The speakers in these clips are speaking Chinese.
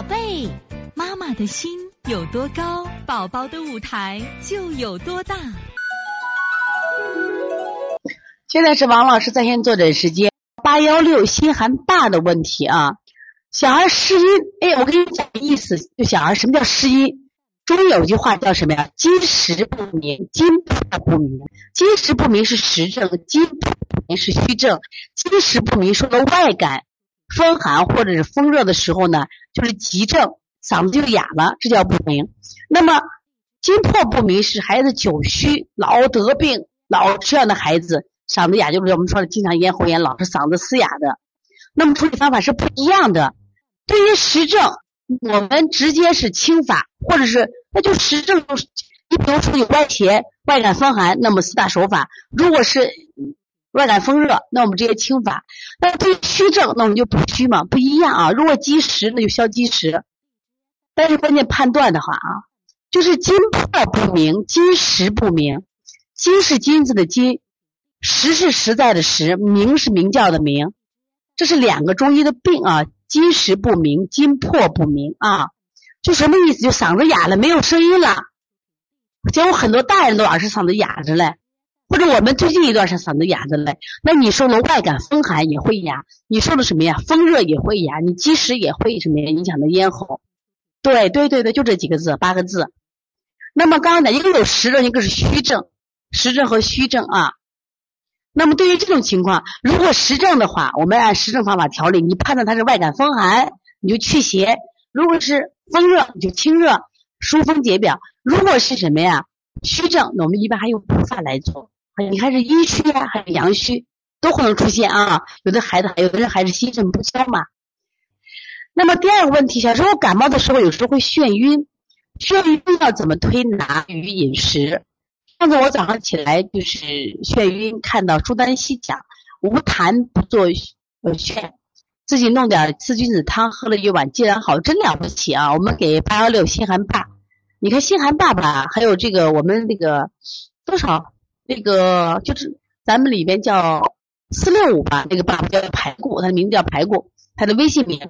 宝贝，妈妈的心有多高，宝宝的舞台就有多大。现在是王老师在线坐诊时间，八幺六心寒大的问题啊。小孩失音，哎，我跟你讲意思，就小孩什么叫失音？中医有句话叫什么呀？金石不明，金不不明。金石不明是实症，金不明是虚症。金石不明说的外感风寒或者是风热的时候呢，就是急症，嗓子就哑了，这叫不明。那么金破不明是孩子久虚，老得病，老这样的孩子嗓子哑，就是我们说的经常咽喉炎，老是嗓子嘶哑的。那么处理方法是不一样的。对于实症，我们直接是清法，或者是那就实症，你比如说有外邪、外感风寒，那么四大手法；如果是外感风热，那我们直接清法。那对于虚症，那我们就补虚嘛，不一样啊。如果积食，那就消积食。但是关键判断的话啊，就是金破不明，金石不明。金是金子的金，实是实在的实，明是明教的明，这是两个中医的病啊。金石不明，金破不明啊，就什么意思？就嗓子哑了，没有声音了。结果很多大人都老是嗓子哑着嘞，或者我们最近一段是嗓子哑的嘞。那你受了外感风寒也会哑，你受了什么呀？风热也会哑，你积食也会什么呀？影响到咽喉。对对对对，就这几个字，八个字。那么刚刚讲，一个有实症，一个是虚症，实症和虚症啊。那么对于这种情况，如果实症的话，我们按实症方法调理。你判断它是外感风寒，你就祛邪；如果是风热，你就清热、疏风解表；如果是什么呀虚症，那我们一般还用补法来做。你看是阴虚啊，还是阳虚，都可能出现啊。有的孩子，有的人还是心肾不交嘛。那么第二个问题，小时候感冒的时候，有时候会眩晕，眩晕要怎么推拿与饮食？上次我早上起来就是眩晕，看到朱丹溪讲无痰不做呃眩，自己弄点四君子汤喝了一碗，竟然好，真了不起啊！我们给八幺六心寒爸，你看心寒爸爸还有这个我们那个多少那个就是咱们里边叫四六五吧，那个爸爸叫排骨，他的名字叫排骨，他的微信名，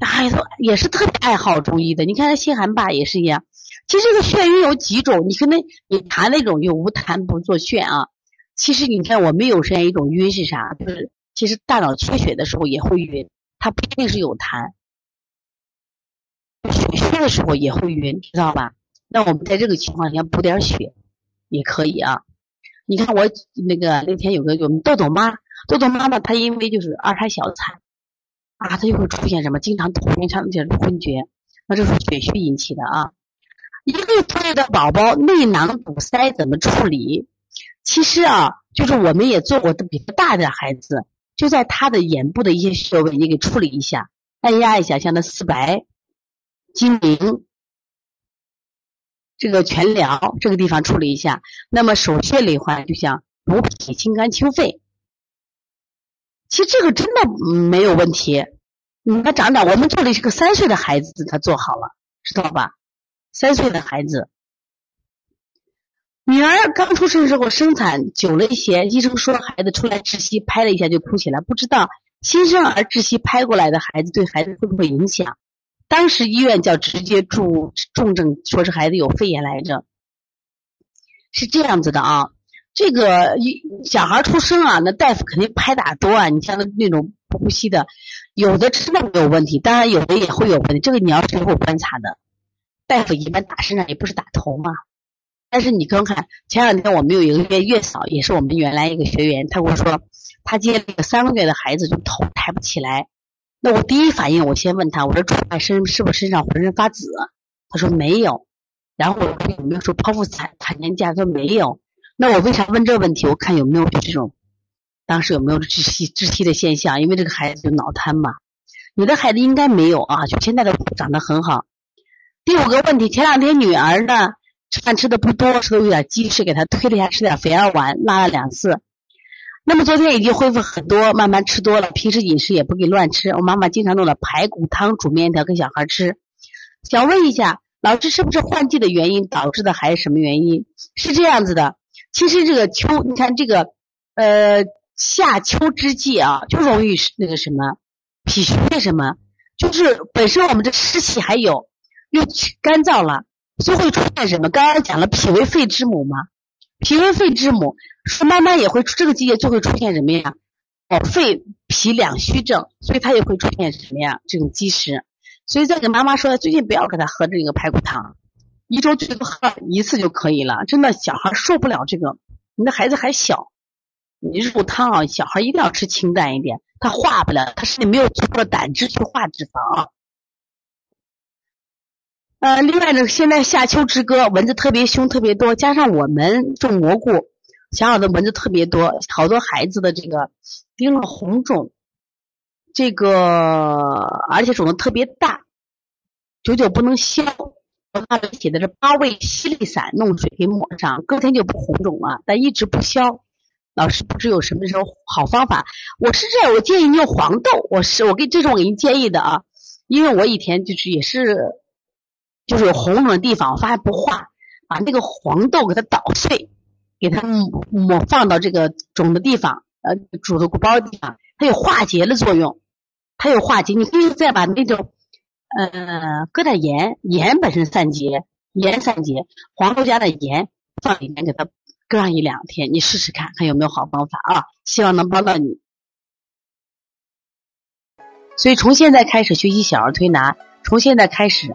哎呀，也是特别爱好中医的。你看他心寒爸也是一样。其实这个眩晕有几种，你可能你痰那种就无痰不作眩啊。其实你看我们有出现一种晕是啥？就是其实大脑缺血的时候也会晕，它不一定是有痰，血虚的时候也会晕，知道吧？那我们在这个情况下补点血也可以啊。你看我那个那天有个我们豆豆妈，豆豆妈妈她因为就是二胎小产啊，她就会出现什么经常头晕、常见昏厥，那这是血虚引起的啊。一个多月的宝宝内囊堵塞怎么处理？其实啊，就是我们也做过的比较大的孩子，就在他的眼部的一些穴位，你给处理一下，按压一下，像那四白、睛明、这个全疗这个地方处理一下。那么手穴里话，就像补脾、清肝、清肺。其实这个真的没有问题。你看长长，我们做的是个三岁的孩子，他做好了，知道吧？三岁的孩子，女儿刚出生的时候生产久了一些，医生说孩子出来窒息，拍了一下就哭起来。不知道新生儿窒息拍过来的孩子对孩子会不会影响？当时医院叫直接注重症，说是孩子有肺炎来着。是这样子的啊，这个一小孩出生啊，那大夫肯定拍打多啊。你像那那种呼吸的，有的真的没有问题，当然有的也会有问题，这个你要事后观察的。大夫一般打身上也不是打头嘛，但是你刚看前两天我们有一个月月嫂，也是我们原来一个学员，他跟我说他接了一个三个月的孩子，就头抬不起来。那我第一反应我先问他，我说主外身是不是身上浑身发紫？他说没有。然后我说有没有说剖腹产产前假？他说没有。那我为啥问这个问题？我看有没有这种当时有没有窒息窒息的现象？因为这个孩子就脑瘫嘛。有的孩子应该没有啊，就现在的长得很好。第五个问题，前两天女儿呢吃饭吃的不多，说有点积食，给她推了一下吃点肥儿丸，拉了两次。那么昨天已经恢复很多，慢慢吃多了，平时饮食也不给乱吃。我妈妈经常弄了排骨汤煮面条给小孩吃。想问一下，老师是不是换季的原因导致的，还是什么原因？是这样子的，其实这个秋，你看这个呃夏秋之际啊，就容易那个什么脾虚，为什么？就是本身我们这湿气还有，又干燥了，就会出现什么？刚刚讲了脾为肺之母嘛，脾为肺之母，说妈妈也会这个季节就会出现什么呀？哦，肺脾两虚症，所以它也会出现什么呀？这种积食。所以再给妈妈说，最近不要给他喝这个排骨汤，一周最多喝一次就可以了。真的，小孩受不了这个，你的孩子还小，你肉汤啊，小孩一定要吃清淡一点。他化不了，他身体没有足够的胆汁去化脂肪啊。呃，另外呢，现在夏秋之歌，蚊子特别凶，特别多，加上我们种蘑菇，小小的蚊子特别多，好多孩子的这个叮了红肿，这个而且肿的特别大，久久不能消。他写的是八味犀利散，弄水给抹上，隔天就不红肿了，但一直不消。老师不知有什么时候好方法，我是这样，我建议你用黄豆，我是我给这是我给您建议的啊，因为我以前就是也是，就是有红肿的地方，我发现不化，把那个黄豆给它捣碎，给它抹放到这个肿的地方，呃，煮的鼓包的地方，它有化结的作用，它有化结，你可以再把那种，呃，搁点盐，盐本身散结，盐散结，黄豆加的盐放里面给它。搁上一两天，你试试看，看有没有好方法啊！希望能帮到你。所以从现在开始学习小儿推拿，从现在开始